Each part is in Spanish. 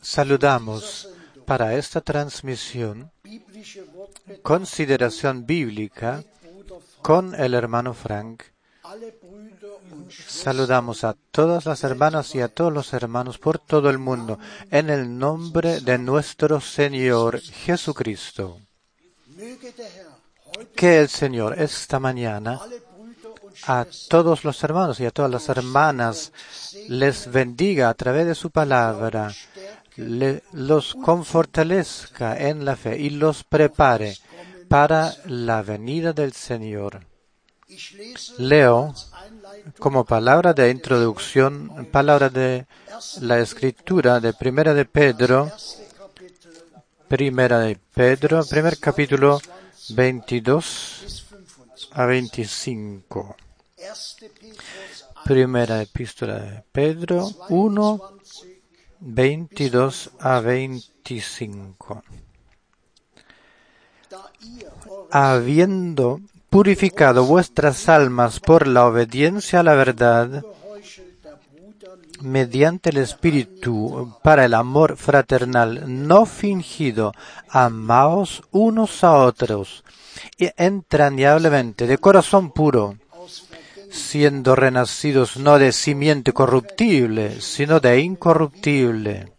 Saludamos para esta transmisión consideración bíblica con el hermano Frank. Saludamos a todas las hermanas y a todos los hermanos por todo el mundo en el nombre de nuestro Señor Jesucristo. Que el Señor esta mañana a todos los hermanos y a todas las hermanas les bendiga a través de su palabra, los confortalezca en la fe y los prepare para la venida del Señor. Leo como palabra de introducción, palabra de la escritura de Primera de Pedro, Primera de Pedro, primer capítulo 22 bis 25. a 25. Primera epístola de Pedro 1, 21, 22 a 25. da ihr eure Habiendo purificado vuestras almas por la obediencia a la verdad, mediante el Espíritu, para el amor fraternal no fingido, amaos unos a otros, entrañablemente, de corazón puro, siendo renacidos no de simiente corruptible, sino de incorruptible,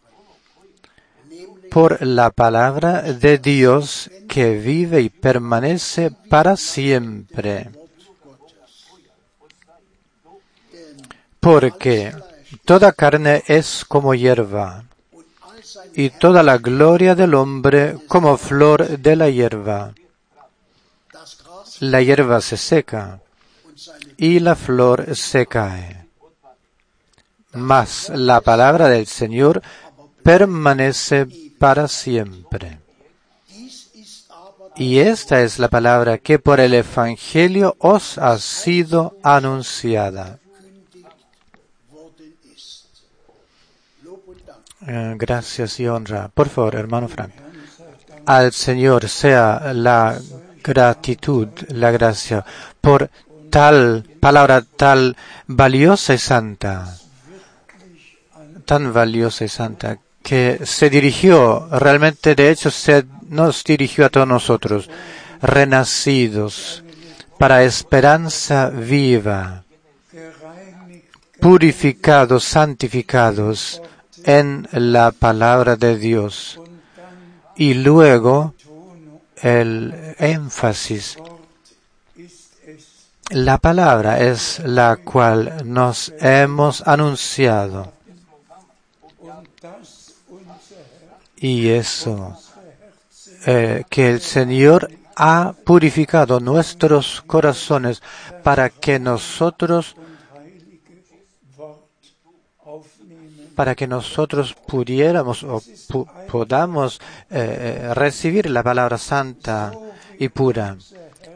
por la palabra de Dios que vive y permanece para siempre. Porque toda carne es como hierba, y toda la gloria del hombre como flor de la hierba. La hierba se seca, y la flor se cae. Mas la palabra del Señor permanece para siempre. Y esta es la palabra que por el Evangelio os ha sido anunciada. Eh, Gracias y honra. Por favor, hermano Frank. Al Señor sea la gratitud, la gracia, por tal palabra tal valiosa y santa, tan valiosa y santa, que se dirigió, realmente de hecho se nos dirigió a todos nosotros, renacidos para esperanza viva, purificados, santificados en la palabra de Dios. Y luego el énfasis. La palabra es la cual nos hemos anunciado. Y eso, eh, que el Señor ha purificado nuestros corazones para que nosotros para que nosotros pudiéramos o pu- podamos eh, eh, recibir la palabra santa y pura.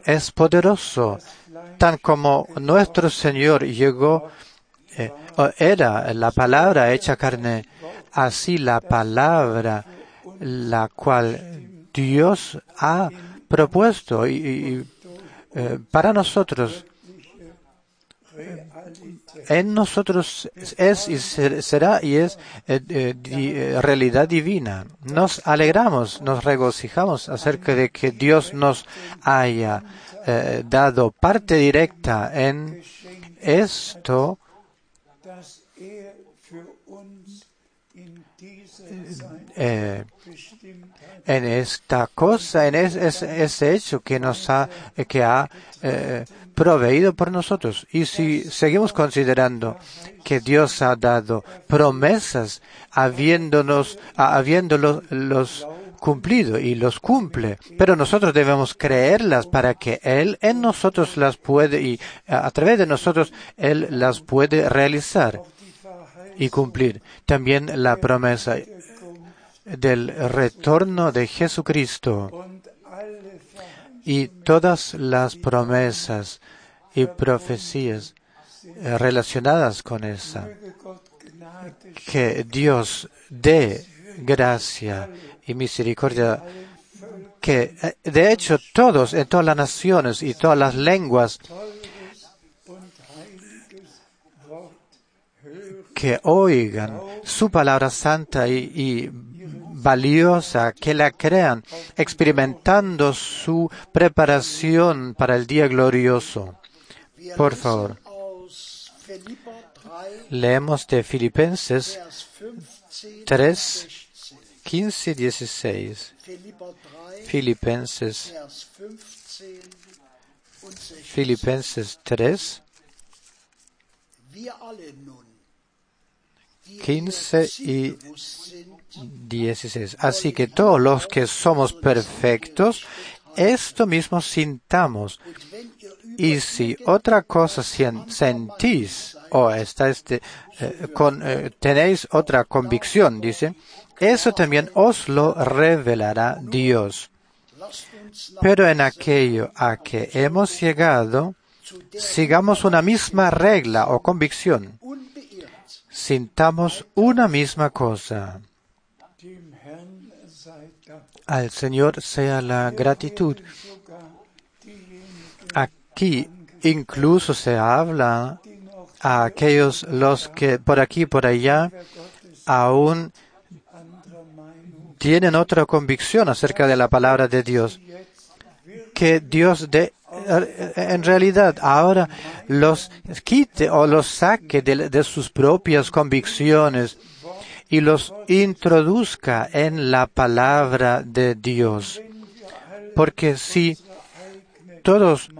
Es poderoso, tan como nuestro Señor llegó, eh, era la palabra hecha carne, así la palabra la cual Dios ha propuesto y, eh, para nosotros en nosotros es y ser- será y es eh, realidad divina. Nos alegramos, nos regocijamos acerca de que Dios nos haya eh, dado parte directa en esto eh, en esta cosa, en es- es- ese hecho que nos ha, que ha eh, proveído por nosotros. Y si seguimos considerando que Dios ha dado promesas, habiéndonos, habiéndolos los cumplido y los cumple, pero nosotros debemos creerlas para que Él en nosotros las puede y a través de nosotros Él las puede realizar y cumplir. También la promesa del retorno de Jesucristo y todas las promesas y profecías eh, relacionadas con esa. Que Dios dé gracia y misericordia. Que eh, de hecho todos, en todas las naciones y todas las lenguas, que oigan su palabra santa y, valiosa, que la crean, experimentando su preparación para el día glorioso. Por favor. aus Philipper 3, Leemos de Filipenses Vers 15 3, und 16. 15 y 16. Philipper 3, Filipenses, Vers 15 und 16. Filipenses 3, Wir alle nun, die 15 wir y zielbewusst sind, 16. Así que todos los que somos perfectos, esto mismo sintamos. Y si otra cosa sentís o estáis de- eh, con, eh, tenéis otra convicción, dice, eso también os lo revelará Dios. Pero en aquello a que hemos llegado, sigamos una misma regla o convicción, sintamos una misma cosa. Al Señor sea la gratitud. Aquí incluso se habla a aquellos los que por aquí y por allá aún tienen otra convicción acerca de la palabra de Dios. Que Dios de, en realidad ahora los quite o los saque de, de sus propias convicciones y los introduzca en la palabra de Dios. Porque si todos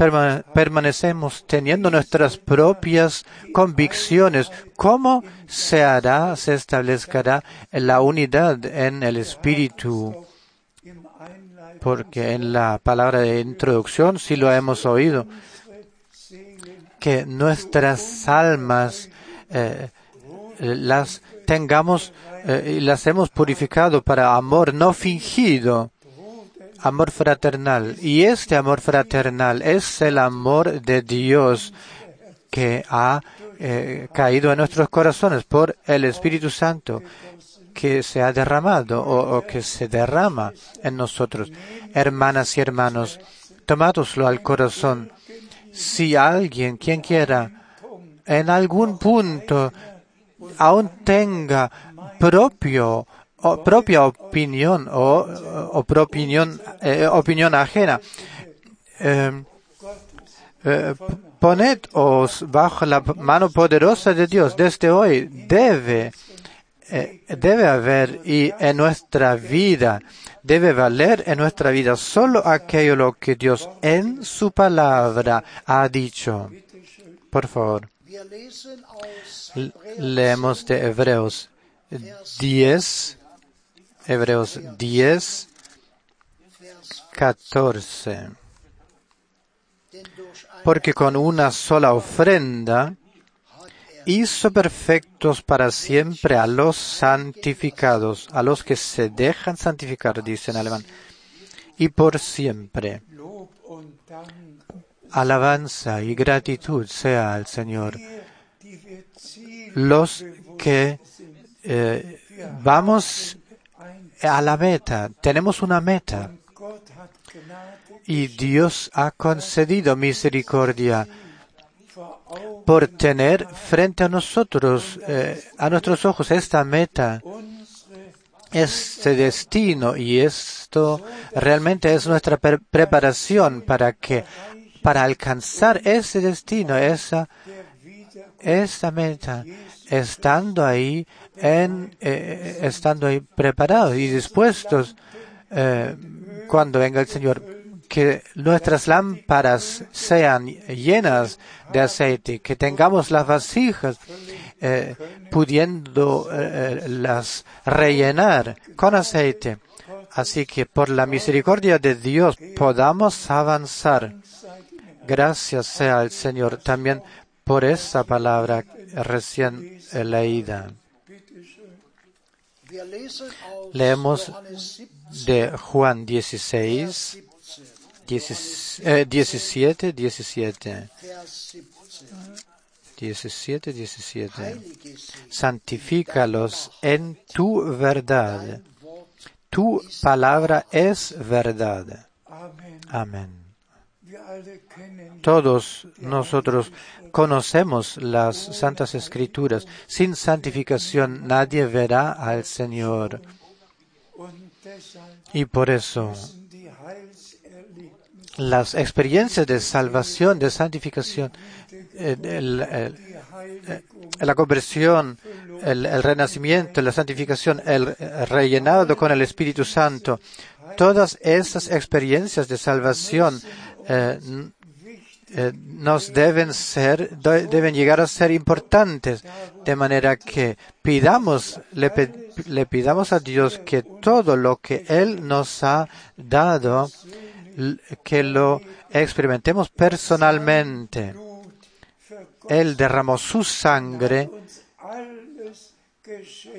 perma- permanecemos teniendo nuestras propias convicciones, ¿cómo se hará, se establecerá la unidad en el espíritu? Porque en la palabra de introducción sí lo hemos oído, que nuestras almas eh, las tengamos eh, y las hemos purificado para amor no fingido, amor fraternal. Y este amor fraternal es el amor de Dios que ha eh, caído en nuestros corazones por el Espíritu Santo que se ha derramado o, que se derrama en nosotros. Hermanas y hermanos, tomádoslo al corazón. Si alguien, quien quiera, en algún punto aún tenga propio propia opinión o, o opinión, eh, opinión ajena, eh, eh, ponedos bajo la mano poderosa de Dios. Desde hoy debe, eh, debe haber y en nuestra vida, debe valer en nuestra vida solo aquello lo que Dios en su palabra ha dicho. Por favor, leemos de Hebreos 10, Hebreos 10, Vers 14. denn durch ein Porque con una sola ofrenda hizo perfectos para siempre a los santificados, a los que se dejan santificar, dice en alemán, y por siempre. Alabanza y gratitud sea al Señor. Los que eh, vamos a la meta, tenemos una meta. Y Dios ha concedido misericordia por tener frente a nosotros, eh, a nuestros ojos, esta meta, este destino. Y esto realmente es nuestra pre- preparación para que, para alcanzar ese destino, esa, esta meta, estando ahí, en, eh, estando ahí preparados y dispuestos, eh, cuando venga el Señor, que nuestras lámparas sean llenas de aceite, que tengamos las vasijas eh, pudiendo eh, las rellenar con aceite. Así que por la misericordia de Dios podamos avanzar. Gracias sea al Señor también por esa palabra recién leída. Leemos Johannes 17, de Juan 16, 17, 10 eh, 17, 17, Vers 17. 17, 17. Heilige sie, Santifícalos en tu verdad. Tu palabra es verdad. Amén. Todos nosotros conocemos las santas escrituras. Sin santificación nadie verá al Señor. Y por eso las experiencias de salvación, de santificación, la conversión, el, renacimiento, la santificación, el rellenado con el Espíritu Santo, todas estas experiencias de salvación eh, eh, nos deben ser, de- deben llegar a ser importantes, de manera que pidamos, le, le pidamos a Dios que todo lo que Él nos ha dado, que lo experimentemos personalmente. Él derramó su sangre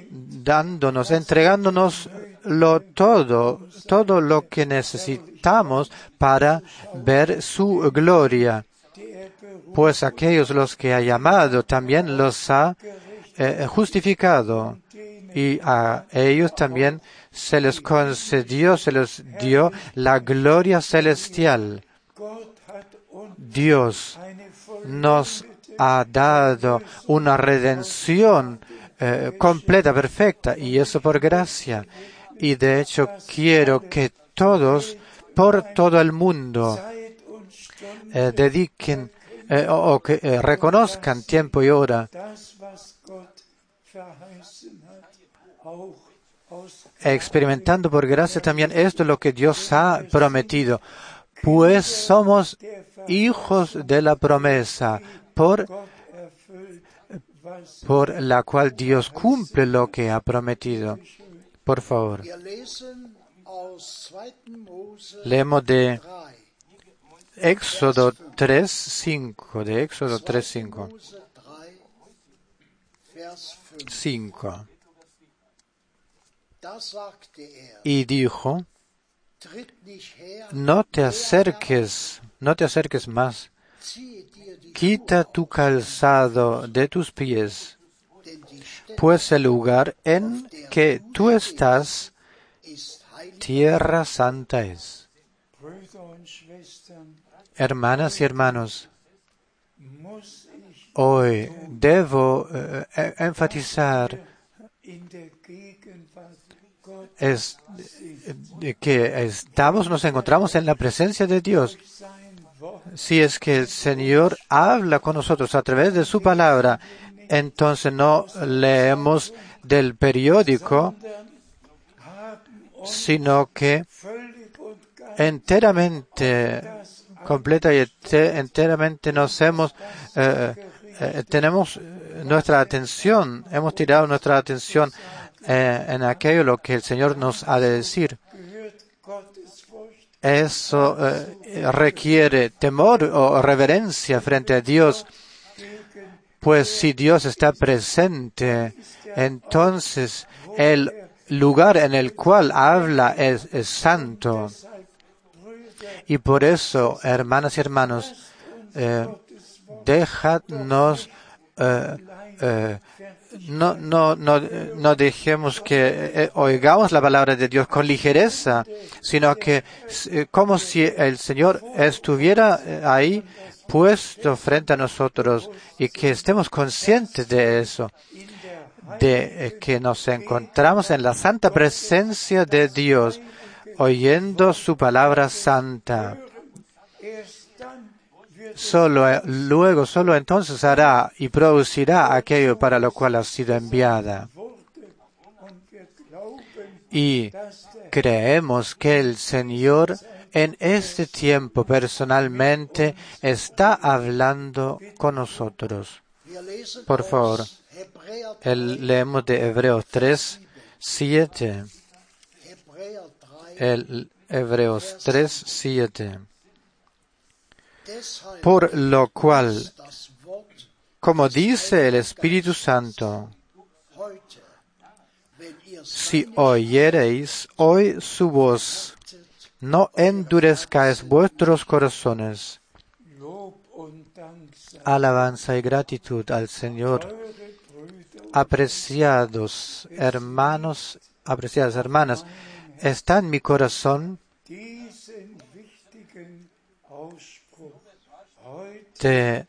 dándonos, entregándonos lo todo, todo lo que necesitamos para ver su gloria. Pues aquellos los que ha llamado también los ha eh, justificado y a ellos también se les concedió, se les dio la gloria celestial. Dios nos ha dado una redención eh, completa, perfecta, y eso por gracia. Y de hecho quiero que todos, por todo el mundo, eh, dediquen eh, o, que eh, reconozcan tiempo y hora experimentando por gracia también esto es lo que Dios ha prometido. Pues somos hijos de la promesa, por, por la cual Dios cumple lo que ha prometido. Por favor, Wir lesen aus 2. Mose leemos de 3. Éxodo 3, 5, de Éxodo 3, 5. Mose 3, Vers 5. 5. Da sagte er, Y dijo, no te acerques, no te acerques más, quita tu calzado de tus pies, pues el lugar en que tú estás, tierra santa es. Hermanas y hermanos, hoy debo eh, eh, enfatizar que estamos, nos encontramos en la presencia de Dios. Si es que el Señor habla con nosotros a través de su palabra, entonces no leemos del periódico, sino que enteramente, completa y ente- enteramente nos hemos, eh, eh, tenemos nuestra atención, hemos tirado nuestra atención eh, en aquello lo que el Señor nos ha de decir. Eso requiere temor o reverencia frente a Dios, pues si Dios está presente, entonces el lugar en el cual habla es, santo. Y por eso, hermanas y hermanos, eh, dejadnos, eh, eh, no, no, no, no dejemos que eh, oigamos la palabra de Dios con ligereza, sino que como si el Señor estuviera ahí puesto frente a nosotros y que estemos conscientes de eso, de eh, que nos encontramos en la santa presencia de Dios, oyendo su palabra santa. Solo, eh, luego, solo entonces hará y producirá aquello para lo cual ha sido enviada. Y creemos que el Señor en este tiempo personalmente está hablando con nosotros. Por favor. Hebräer 3, El, leemos de Hebreos 3, 7. Hebräer 3. El Hebreos 3, 7. Deshalb Por lo cual, como dice el Espíritu Santo, si oyereis hoy su voz, no endurezcáis vuestros corazones. Alabanza y gratitud al Señor. Apreciados hermanos, apreciadas hermanas, está en mi corazón de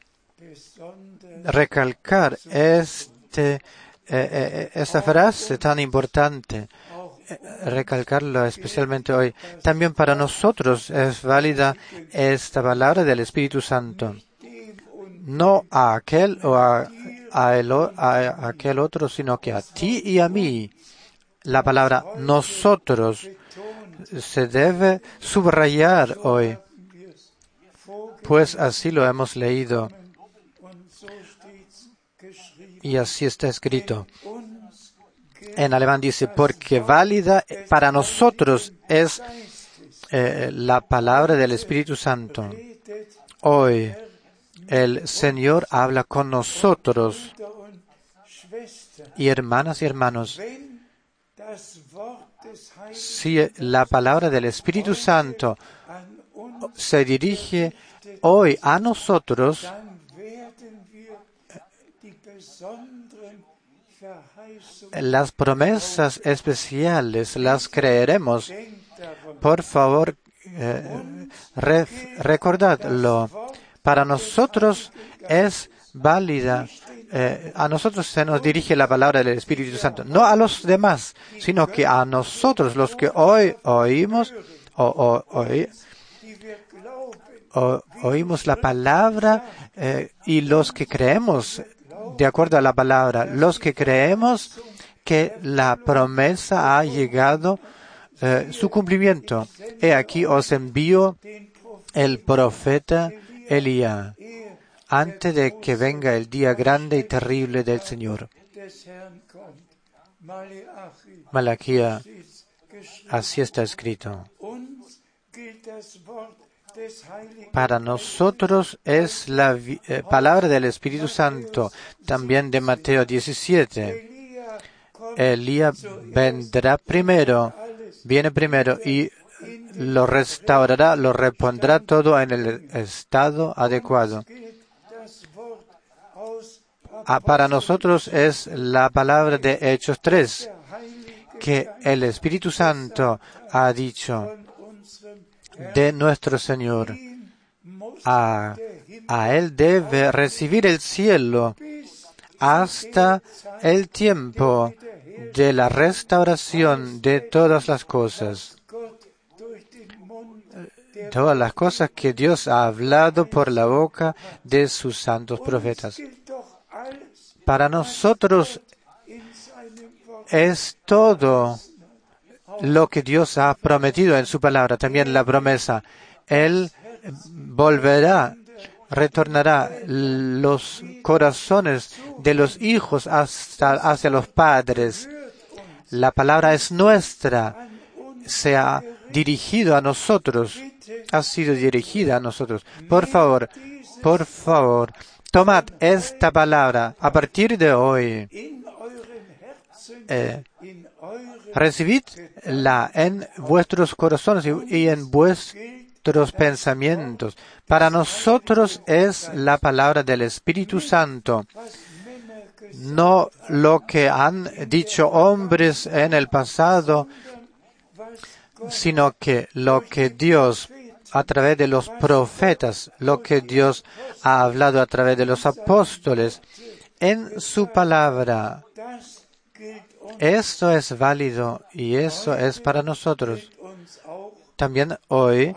recalcar este, eh, eh, esta frase tan importante, eh, recalcarlo especialmente hoy. También para nosotros es válida esta palabra del Espíritu Santo. No a aquel o a, a el a aquel otro, sino que a ti y a mí. La palabra nosotros se debe subrayar hoy, pues así lo hemos leído y así está escrito. En alemán dice, porque válida para nosotros es eh, la palabra del Espíritu Santo. Hoy el Señor habla con nosotros y hermanas y hermanos. Si la palabra del Espíritu Santo se dirige hoy a nosotros, las promesas especiales las creeremos. Por favor, eh, re- recordadlo. Para nosotros es válida. eh, a nosotros se nos dirige la palabra del Espíritu Santo, no a los demás, sino que a nosotros, los que hoy oímos, o, o- oímos la palabra eh, y los que creemos de acuerdo a la palabra, los que creemos que la promesa ha llegado eh, su cumplimiento. He aquí os envío el profeta Elías antes de que venga el día grande y terrible del Señor. Malaquía, así está escrito. Para nosotros es la eh, palabra del Espíritu Santo, también de Mateo 17. Elia kommt Elías vendrá primero, viene primero y lo restaurará, lo repondrá todo en el estado adecuado. Ah, para nosotros es la palabra de Hechos 3, der Heilige que el Espíritu Santo ha dicho de nuestro Señor. A, a Él debe recibir el cielo hasta el tiempo de la restauración de todas las cosas. Todas las cosas que Dios ha hablado por la boca de sus santos profetas. Para nosotros es todo lo que Dios ha prometido en su palabra, también la promesa. Él volverá, retornará los corazones de los hijos hasta, hacia los padres. La palabra es nuestra, se ha dirigido a nosotros, ha sido dirigida a nosotros. Por favor, por favor, tomad esta palabra a partir de hoy. eh, recibidla en vuestros corazones y, en vuestros pensamientos. Para nosotros es la palabra del Espíritu Santo, no lo que han dicho hombres en el pasado, sino que lo que Dios a través de los profetas, lo que Dios ha hablado a través de los apóstoles, en su palabra. Esto es válido y eso es para nosotros. También hoy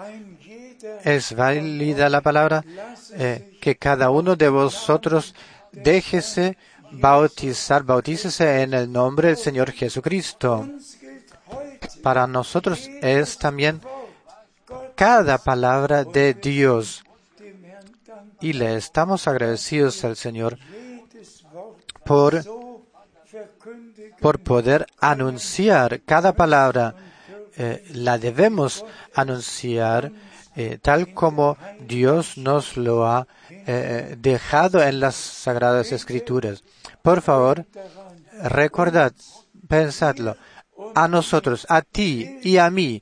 es válida la palabra eh, que cada uno de vosotros déjese bautizar, bautícese en el nombre del Señor Jesucristo. Para nosotros es también cada palabra de Dios y le estamos agradecidos al Señor por, por poder anunciar cada palabra. Eh, la debemos anunciar eh, tal como Dios nos lo ha eh, dejado en las Sagradas Escrituras. Por favor, recordad, pensadlo, a nosotros, a ti y a mí,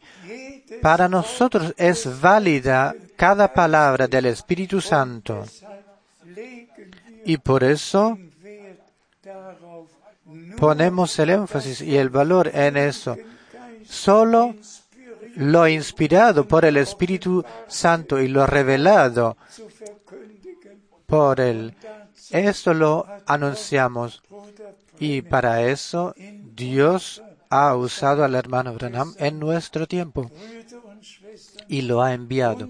para nosotros es válida cada palabra del Espíritu Santo y por eso ponemos el énfasis y el valor en eso. Solo lo inspirado por el Espíritu Santo y lo revelado por él. Esto lo anunciamos y para eso Dios ha usado al hermano Branham en nuestro tiempo y lo ha enviado.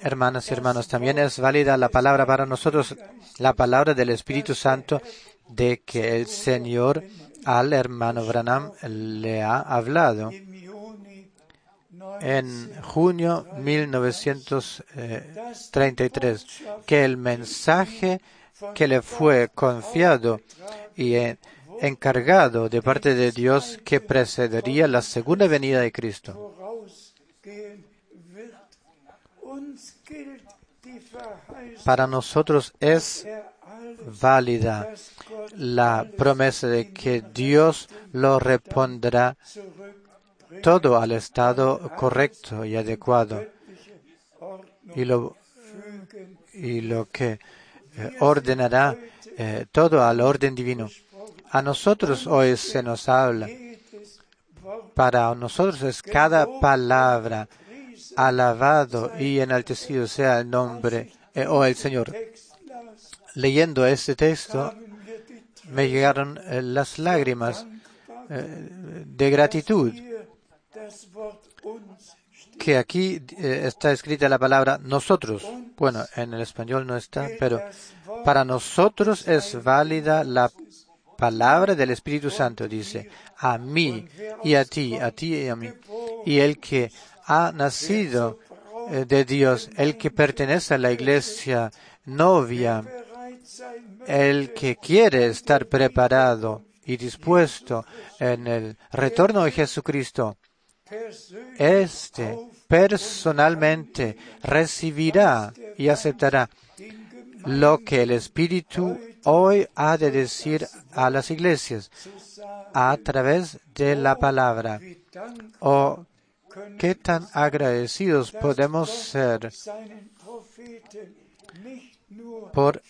Hermanas y hermanos, también es válida la palabra para nosotros, la palabra del Espíritu Santo de que el Señor al hermano Branham le ha hablado. en junio 1933 que el mensaje que le fue confiado y eh, encargado de parte de Dios que precedería la segunda venida de Cristo. Para nosotros es válida la promesa de que Dios lo zurückbringt, todo al estado correcto y adecuado y lo, y lo que eh, ordenará eh, todo al orden divino. A nosotros hoy se nos habla. Para nosotros es cada palabra alabado y enaltecido sea el nombre eh, o el Señor. Leyendo este texto me llegaron eh, las lágrimas eh, de gratitud que aquí eh, está escrita la palabra nosotros. Bueno, en el español no está, pero para nosotros es válida la palabra del Espíritu Santo, dice, a mí y a ti, a ti y a mí. Y el que ha nacido de Dios, el que pertenece a la iglesia novia, el que quiere estar preparado y dispuesto en el retorno de Jesucristo, este personalmente recibirá y aceptará lo que el Espíritu hoy ha de decir a las iglesias a través de la palabra. dankbar Oh, qué tan agradecidos podemos ser por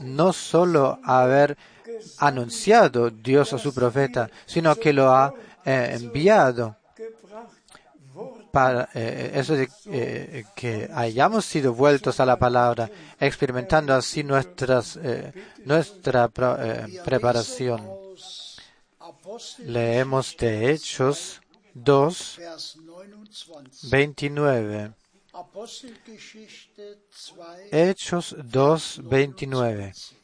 no solo haber anunciado Dios a su profeta, sino que lo ha eh, enviado para eh, eso de eh, que hayamos sido vueltos a la palabra, experimentando así nuestras, eh, nuestra eh, preparación. Leemos de Hechos 2, Vers 29. 29. Apostelgeschichte 2, Hechos 2, 29.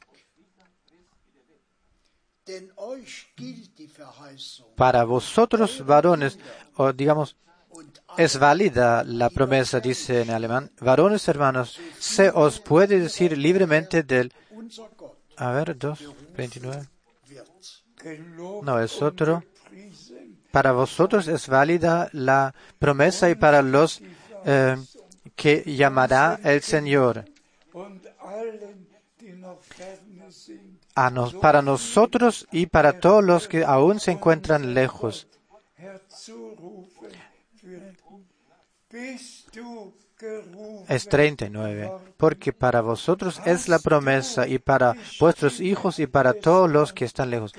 Denn euch gilt die Verheißung Para vosotros, varones, o digamos, es válida la promesa, dice en alemán, varones hermanos, se os puede decir libremente del, a ver, 2, 29. wird. gelobt No, es otro. Para vosotros es válida la promesa y para los eh, que llamará el Señor. A nos- para nosotros y para todos los que aún se encuentran lejos. Es 39. Porque para vosotros es la promesa y para vuestros hijos y para todos los que están lejos.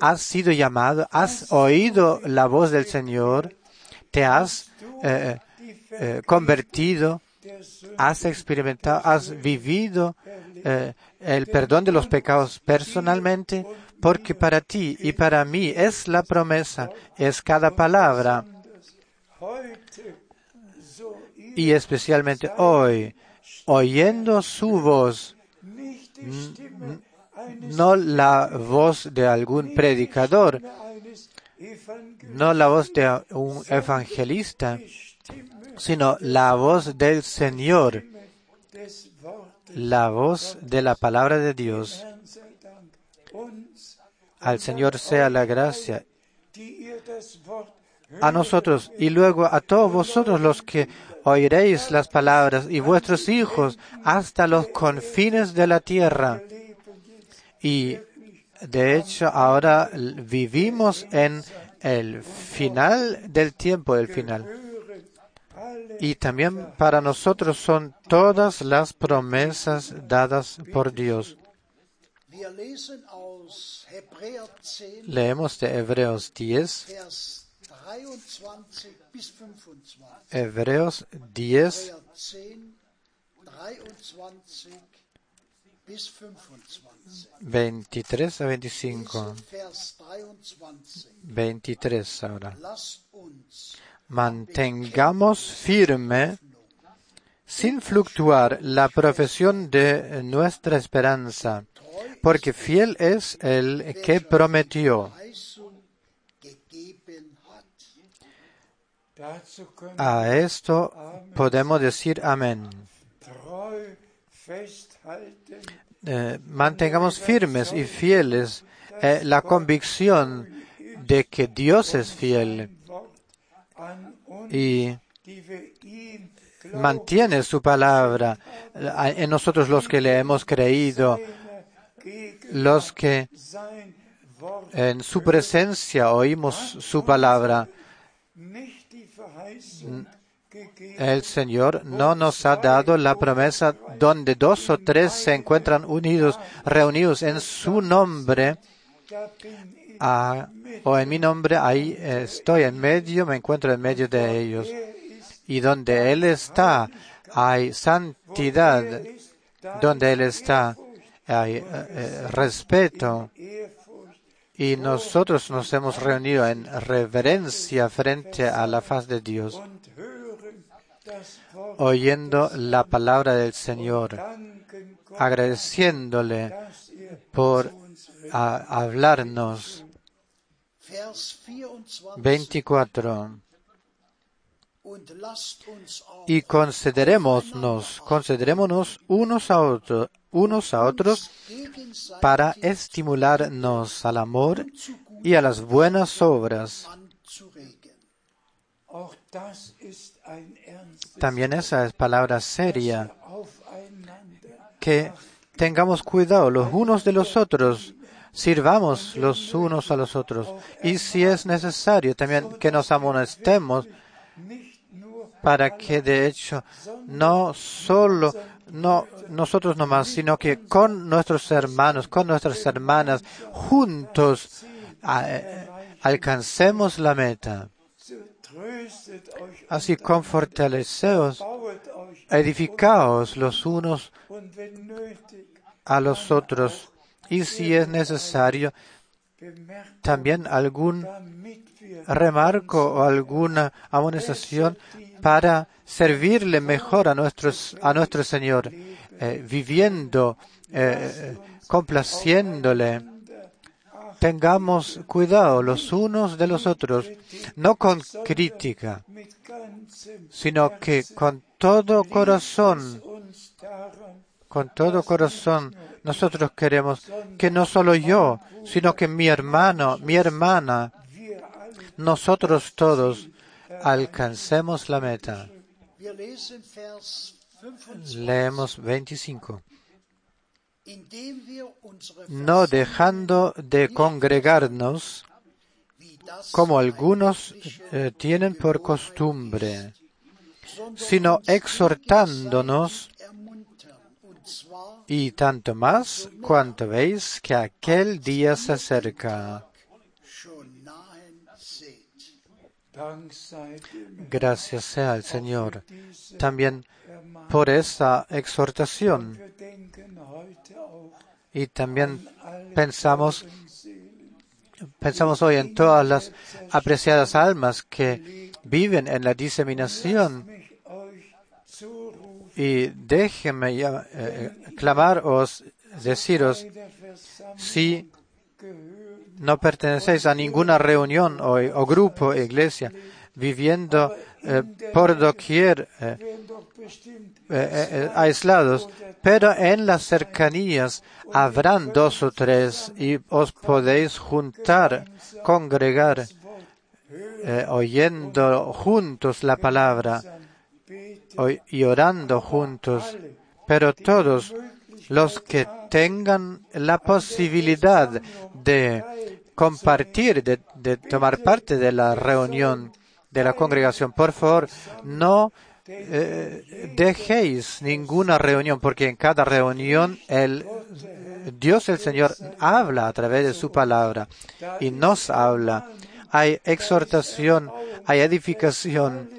Has sido llamado, has oído la voz del Señor, te has eh, eh, convertido, has experimentado, has vivido eh, el perdón de los pecados personalmente, porque para ti y para mí es la promesa, es cada palabra. Y especialmente hoy, oyendo su voz, no la voz de algún predicador, no la voz de un evangelista, sino la voz del Señor, la voz de la palabra de Dios. Al Señor sea la gracia a nosotros y luego a todos vosotros los que oiréis las palabras y vuestros hijos hasta los confines de la tierra. Y de hecho ahora vivimos en el final del tiempo del final. Y también para nosotros son todas las promesas dadas por Dios. Wir lesen aus Hebräer 10, Leemos de Hebreos 10, Vers 23 bis 25. Hebreos 10, Hebräer 10, 23 bis 25. 23 a 25. Vers 23. 23 ahora. Mantengamos firme, sin fluctuar, la profesión de nuestra esperanza, porque fiel es el que prometió. A esto podemos decir amén. Eh, mantengamos firmes y fieles eh, la convicción de que Dios es fiel y mantiene su palabra en nosotros los que le hemos creído, los que en su presencia oímos su palabra. El Señor no nos ha dado la promesa donde dos o tres se encuentran unidos, reunidos en su nombre. Ah, o en mi nombre, ahí estoy en medio, me encuentro en medio de ellos. Y donde Él está, hay santidad. Donde Él está, hay eh, eh, respeto. Y nosotros nos hemos reunido en reverencia frente a la faz de Dios, oyendo la palabra del Señor, agradeciéndole por zu uns redet. a- hablarnos. Vers 24. 24. Und lasst uns auch Y considerémonos, considerémonos unos a otros, unos a otros para estimularnos al amor y a las buenas obras. También esa es palabra seria, que tengamos cuidado los unos de los otros, sirvamos los unos a los otros. Y si es necesario, también que nos amonestemos para que de hecho no solo no nosotros nomás, sino que con nuestros hermanos, con nuestras hermanas, juntos eh, alcancemos la meta. Así confortaleceos, edificaos los unos a los otros, y si es necesario, también algún remarco o alguna amonestación para servirle mejor a nuestros a nuestro Señor, eh, viviendo, eh, complaciéndole. Tengamos cuidado los unos de los otros, no con crítica, sino que con todo corazón, con todo corazón, nosotros queremos que no solo yo, sino que mi hermano, mi hermana, nosotros todos alcancemos la meta. Wir lesen Vers 25. Leemos 25. Indem wir unsere No dejando de congregarnos, como algunos eh, tienen por costumbre, sino exhortándonos, y tanto más cuanto veis que aquel día se acerca. Gracias sea al Señor también por esa exhortación y también pensamos Pensamos hoy en todas las apreciadas almas que viven en la diseminación y déjenme ya, eh, clamaros, deciros, si no pertenecéis a ninguna reunión o, o grupo, iglesia, viviendo eh, por doquier eh, eh, eh, aislados, pero en las cercanías habrán dos o tres y os podéis juntar, congregar, eh, oyendo juntos la palabra y orando juntos, pero todos los que tengan la posibilidad de compartir, de, de tomar parte de la reunión de la congregación, por favor, no eh, dejéis ninguna reunión, porque en cada reunión el Dios el Señor habla a través de su palabra y nos habla. Hay exhortación, hay edificación,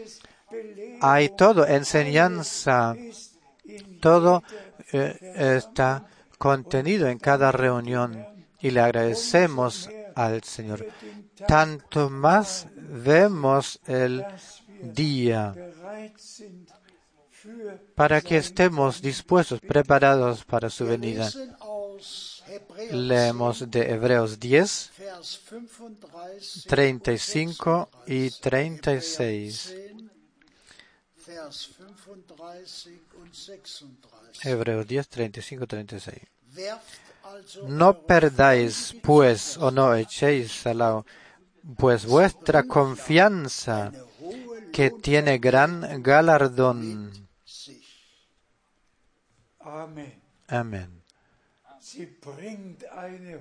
hay todo, enseñanza todo eh, está contenido en cada reunión y le agradecemos al Señor. Tanto más vemos el día para que estemos dispuestos, preparados para su venida. Leemos de Hebreos 10, Vers 35, 35 y 36. 10, Vers 35 und 36. Hebreos 10, 35, 36. Werft also No perdáis, pues, o no echéis al lado, pues vuestra confianza, que tiene gran galardón. Amén.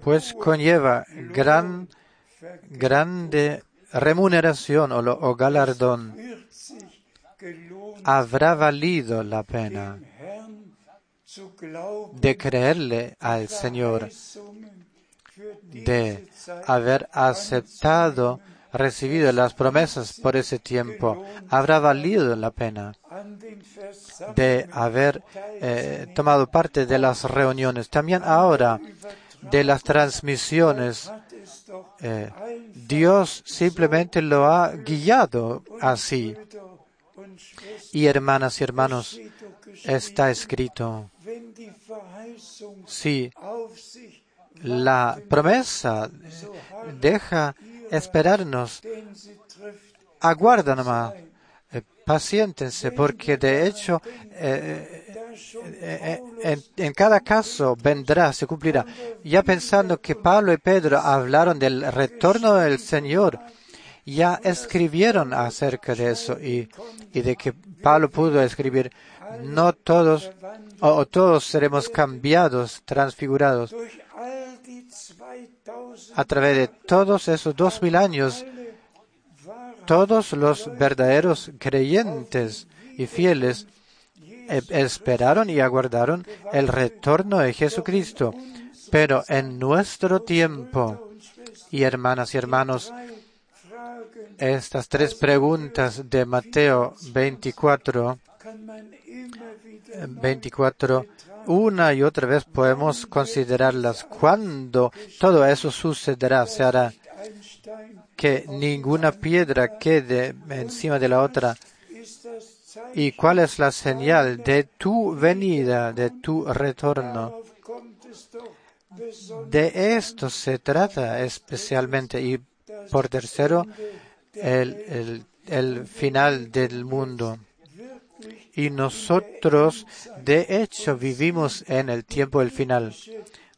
Pues conlleva gran, grande remuneración o, lo- o galardón. Habrá valido la pena de creerle al Señor, de haber aceptado, recibido las promesas por ese tiempo. Habrá valido la pena de haber eh, tomado parte de las reuniones. También ahora de las transmisiones. eh, Dios simplemente lo ha guiado así. Y hermanas y hermanos, está escrito, si la promesa deja esperarnos, aguarda nomás, eh, paciéntense, porque de hecho eh, eh, en, en cada caso vendrá, se cumplirá. Ya pensando que Pablo y Pedro hablaron del retorno del Señor, ya escribieron acerca de eso y, de que Pablo pudo escribir, no todos o, todos seremos cambiados, transfigurados durch all die 2000 a través de todos esos dos mil años. Todos los verdaderos creyentes y fieles eh, esperaron y aguardaron el retorno de Jesucristo. Pero en nuestro tiempo, y hermanas y hermanos, estas tres preguntas de Mateo 24, kann man immer wieder 24, una y otra vez podemos considerarlas. ¿Cuándo todo eso sucederá? Se hará que ninguna piedra quede encima de la otra. ¿Y cuál es la señal de tu venida, de tu retorno? De esto se trata especialmente. Y por tercero, el, el, el final del mundo. Y nosotros, de hecho, vivimos en el tiempo del final,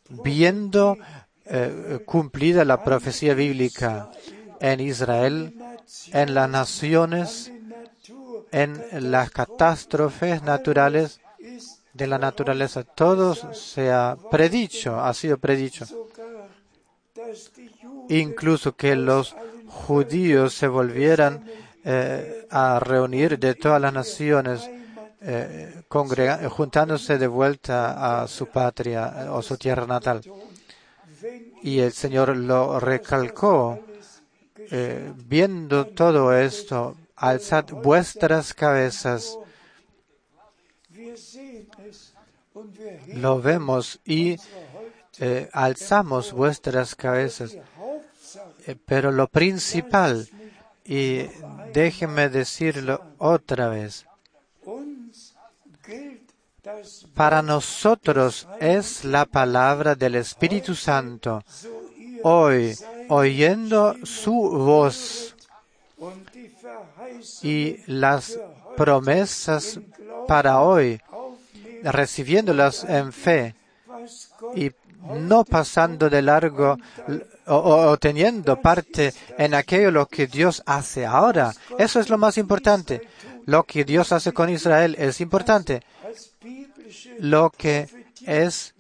viendo eh, cumplida la profecía bíblica en Israel, en las naciones, en las catástrofes naturales de la naturaleza. Todo se ha predicho, ha sido predicho. Incluso que los judíos se volvieran eh, a reunir de todas las naciones, eh, juntándose de vuelta a su patria o su tierra natal. Y el Señor lo recalcó, eh, viendo todo esto, alzad vuestras cabezas, lo vemos y alzamos vuestras cabezas. Eh, Pero lo principal, y déjenme decirlo otra vez, para nosotros es la palabra del Espíritu Santo. Hoy, oyendo su voz y las promesas para hoy, recibiéndolas en fe y no pasando de largo o, teniendo parte en aquello lo que Dios hace ahora. Eso es lo más importante. Lo que Dios hace con Israel es importante. Lo que es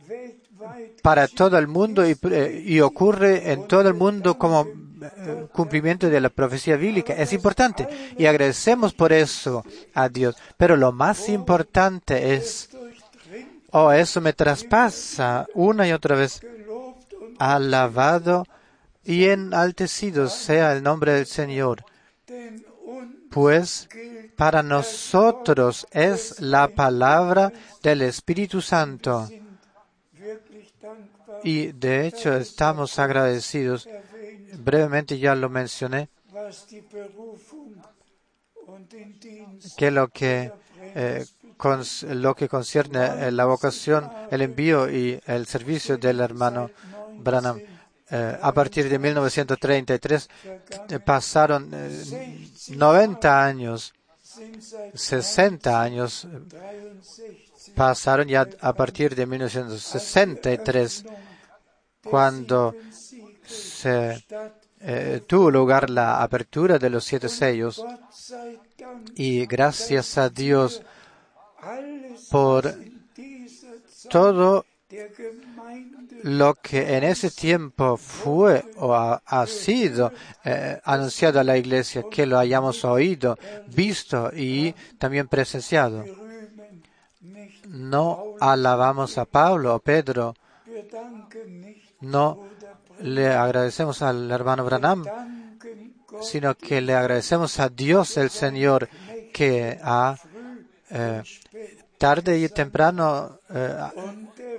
para todo el mundo y, eh, y ocurre en todo el mundo como eh, cumplimiento de la profecía bíblica es importante y agradecemos por eso a Dios. Pero lo más importante es, oh, eso me traspasa una y otra vez. Alabado y enaltecido sea el nombre del Señor. pues para nosotros es la palabra del Espíritu Santo. Y de hecho estamos agradecidos. Brevemente ya lo mencioné, que lo que, eh, lo que concierne eh, la vocación, el envío y el servicio del hermano Branham. Eh, a partir de 1933 eh, pasaron eh, 90 años, sind seit 60 años eh, 63 pasaron ya a partir de 1963, cuando se eh, tuvo lugar la apertura de los siete sellos. Y gracias a Dios por todo lo que en ese tiempo fue o ha, sido eh, anunciado a la iglesia, que lo hayamos oído, visto y también presenciado. No alabamos a Pablo o Pedro, no le agradecemos al hermano Branham, sino que le agradecemos a Dios el Señor que ha eh, tarde y temprano eh,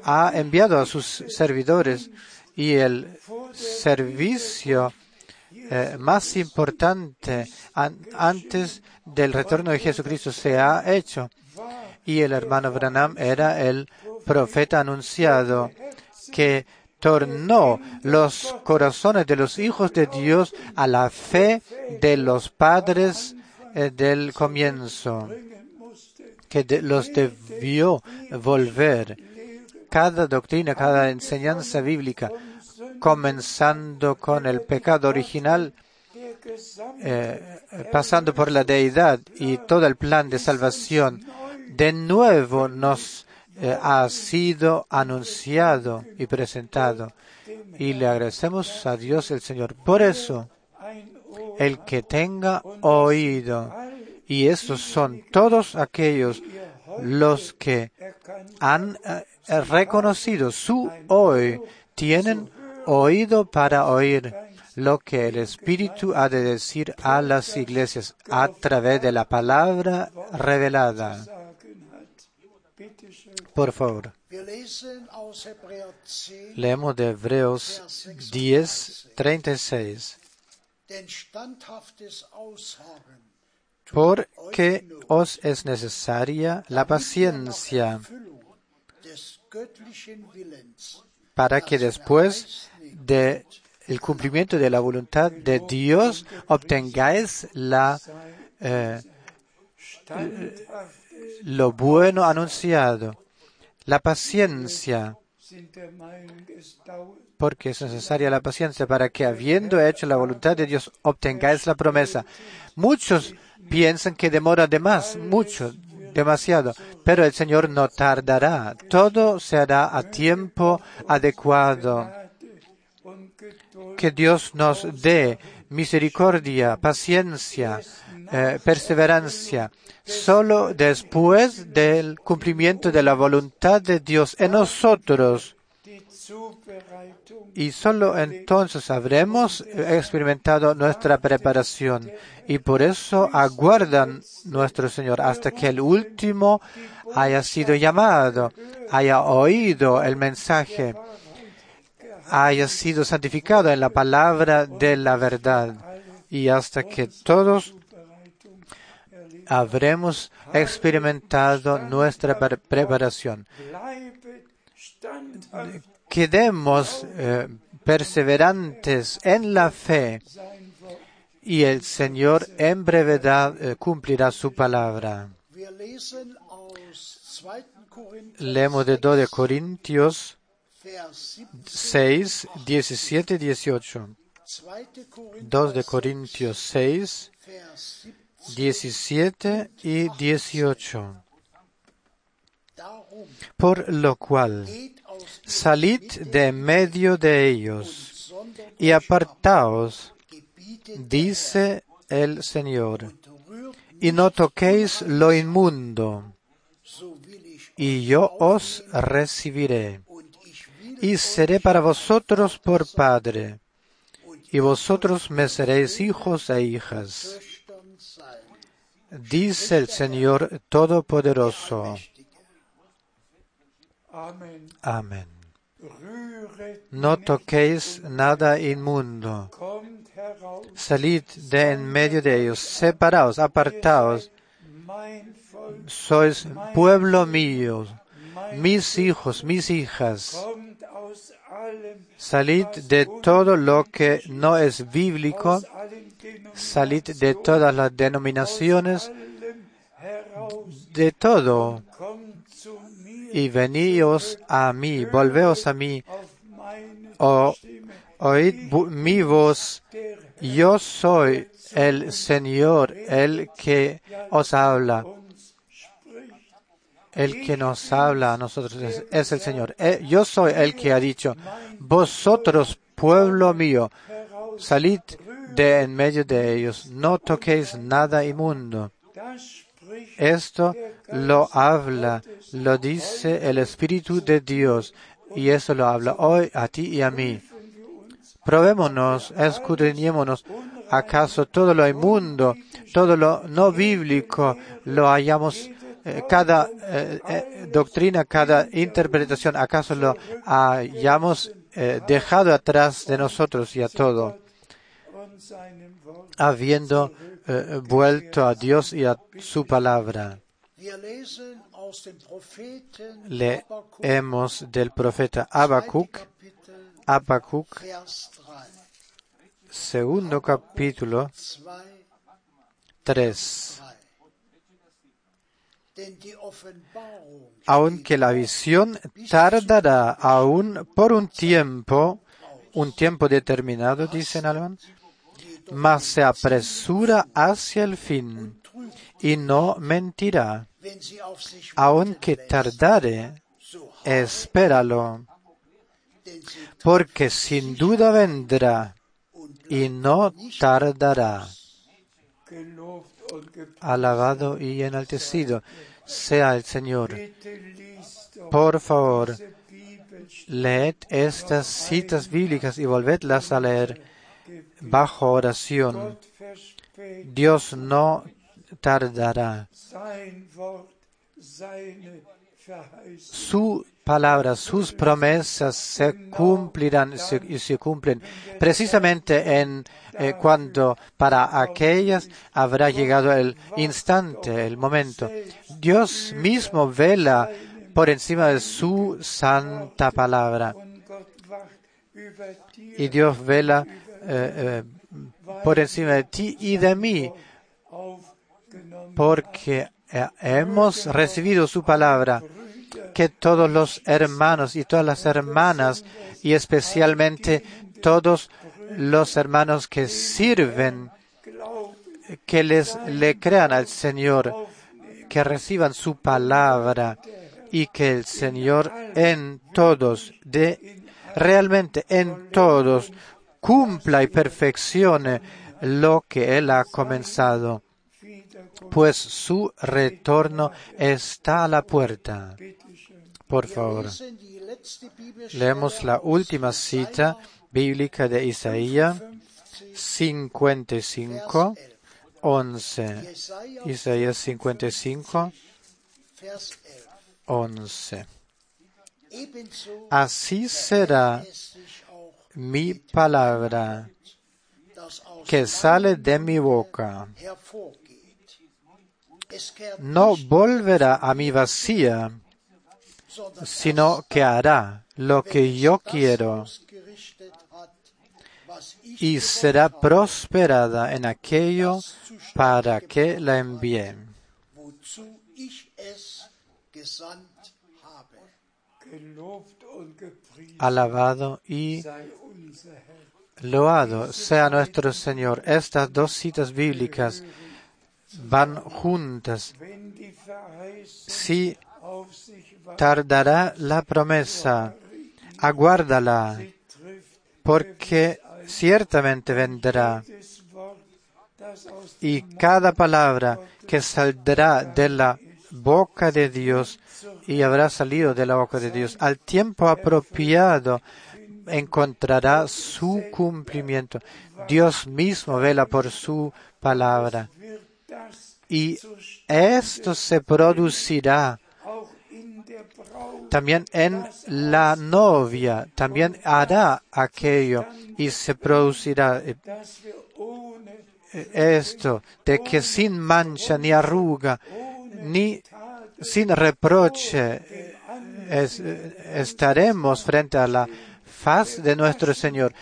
ha enviado a sus servidores y el servicio eh, más importante an- antes del retorno de Jesucristo se ha hecho. Y el hermano Branham era el profeta anunciado que tornó los corazones de los hijos de Dios a la fe de los padres eh, del comienzo, que los debió volver cada doctrina, cada enseñanza bíblica, comenzando con el pecado original, eh, pasando por la deidad y todo el plan de salvación, de nuevo nos eh, ha sido anunciado y presentado. Y le agradecemos a Dios el Señor. Por eso, el que tenga oído, y estos son todos aquellos los que han eh, reconocido su hoy, tienen oído para oír lo que el Espíritu ha de decir a las iglesias a través de la palabra revelada. Por favor, Wir lesen aus Hebräer 10, leemos de Hebreos 10, 36. Porque os es necesaria la paciencia para que después de el cumplimiento de la voluntad de Dios obtengáis la eh, lo bueno anunciado, la paciencia, porque es necesaria la paciencia para que habiendo hecho la voluntad de Dios obtengáis la promesa. Muchos piensan que demora de más, mucho, demasiado, pero el Señor no tardará. Todo se hará a tiempo adecuado. Que Dios nos dé misericordia, paciencia, eh, perseverancia, solo después del cumplimiento de la voluntad de Dios en nosotros. Y solo entonces habremos experimentado nuestra preparación. Y por eso aguardan nuestro Señor hasta que el último haya sido llamado, haya oído el mensaje, haya sido santificado en la palabra de la verdad. Y hasta que todos habremos experimentado nuestra pre- preparación. Quedemos eh, perseverantes en la fe y el Señor en brevedad eh, cumplirá su palabra. Wir lesen aus 2. Korinther Leemos de 2 de Corintios Vers 17, 6, 17 y 18. 2. Korinther 2 de Corintios 6, Vers 17. 17 y 18. Darum Por lo cual, salid de medio de ellos y apartaos, dice el Señor, y no toquéis lo inmundo, y yo os recibiré, y seré para vosotros por Padre, y vosotros me seréis hijos e hijas. Dice el Señor Todopoderoso. Amén. No toquéis nada inmundo. Salid de en medio de ellos, separaos, apartaos. Sois pueblo mío, mis hijos, mis hijas. Salid de todo lo que no es bíblico, salid de todas las denominaciones, de todo, y veníos a mí, volveos a mí, o oíd mi voz. Yo soy el Señor, el que os habla. El que nos habla a nosotros es, es el Señor. Eh, yo soy el que ha dicho, vosotros, pueblo mío, salid de en medio de ellos, no toquéis nada inmundo. Esto lo habla, lo dice el Espíritu de Dios, y eso lo habla hoy a ti y a mí. Probémonos, escudriñémonos, acaso todo lo inmundo, todo lo no bíblico, lo hayamos, eh, cada eh, eh, doctrina, cada interpretación, acaso lo hayamos dejado atrás de nosotros y a todo. Habiendo eh, vuelto a Dios y a su palabra. Leemos del profeta Habacuc, Habacuc, Vers 3. segundo capítulo 2, 3. 3. Denn die Offenbarung aunque la visión tardará aún por un tiempo, un tiempo determinado, dice en alemán, mas se apresura hacia el fin y no mentirá. Aunque tardare, espéralo, porque sin duda vendrá y no tardará. Alabado y enaltecido sea el Señor. Por favor, Leed estas citas bíblicas y volvedlas a leer bajo oración. Dios no tardará. Su palabra, sus promesas se cumplirán y se cumplen precisamente en eh, cuando para aquellas habrá llegado el instante, el momento. Dios mismo vela por encima de su santa palabra. Y Dios vela eh, eh, por encima de ti y de mí, porque eh, hemos recibido su palabra, que todos los hermanos y todas las hermanas, y especialmente todos los hermanos que sirven, que les le crean al Señor, que reciban su palabra y que el Señor en todos, de realmente en todos, cumpla y perfeccione lo que Él ha comenzado, pues su retorno está a la puerta. Por favor, leemos la última cita bíblica de Isaías 55, 11. Jesaja Isaías 55, Vers 11. 11. Ebenso Así será mi palabra que sale de mi boca. No volverá a mi vacía, sino que hará lo que yo quiero y será prosperada en aquello para que la gepriesen Alabado y. loado sea nuestro Señor. Estas dos citas bíblicas van juntas. Si tardará la promesa, aguárdala, porque ciertamente vendrá. Y cada palabra que saldrá de la boca de Dios y habrá salido de la boca de Dios al tiempo apropiado encontrará su cumplimiento. Dios mismo vela por su palabra Y esto se producirá también en la novia, también hará aquello y se producirá eh, ohne esto de que sin mancha ni arruga ni sin reproche es- estaremos frente a la faz de nuestro Señor,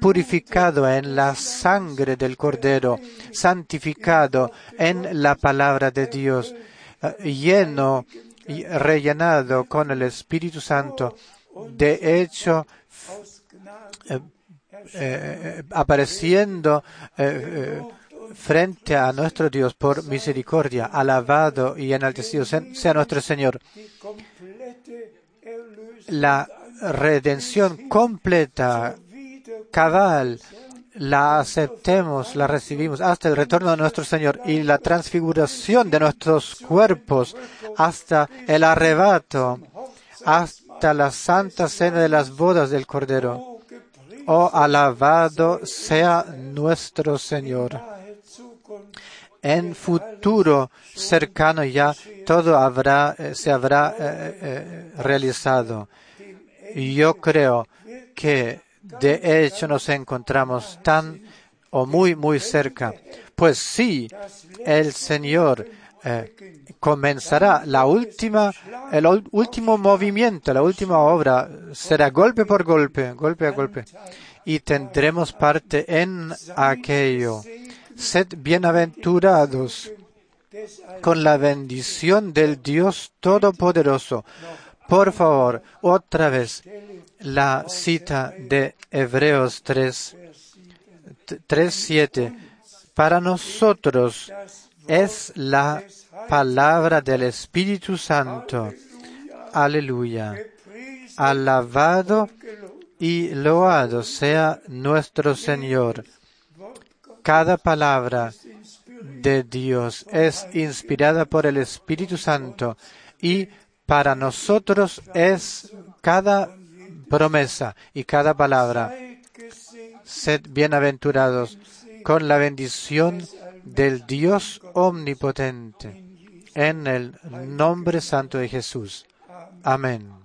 purificado en la sangre del Cordero, santificado en la palabra de Dios, eh, lleno y rellenado con el Espíritu Santo. De hecho, eh, eh, apareciendo frente a nuestro Dios por misericordia, alabado y enaltecido sea, nuestro Señor. La redención completa, cabal, la aceptemos, la recibimos hasta el retorno de nuestro Señor y la transfiguración de nuestros cuerpos hasta el arrebato, hasta la santa cena de las bodas del Cordero. oh, alabado sea nuestro Señor. En futuro cercano ya todo habrá, eh, se habrá eh, eh, realizado. Yo creo que de hecho nos encontramos tan o muy, muy cerca. Pues sí, el Señor eh, comenzará la última, el último movimiento, la última obra, será golpe por golpe, golpe a golpe. Y tendremos parte en aquello. Sed bienaventurados con la bendición del Dios Todopoderoso. Por favor, otra vez, la cita de Hebreos 3, 3, 7. Para nosotros es la palabra del Espíritu Santo. Aleluya. Alabado y loado sea nuestro Señor. Cada palabra de Dios es inspirada por el Espíritu Santo y para nosotros es cada promesa y cada palabra. Sed bienaventurados con la bendición del Dios omnipotente, en el nombre santo de Jesús. Amén.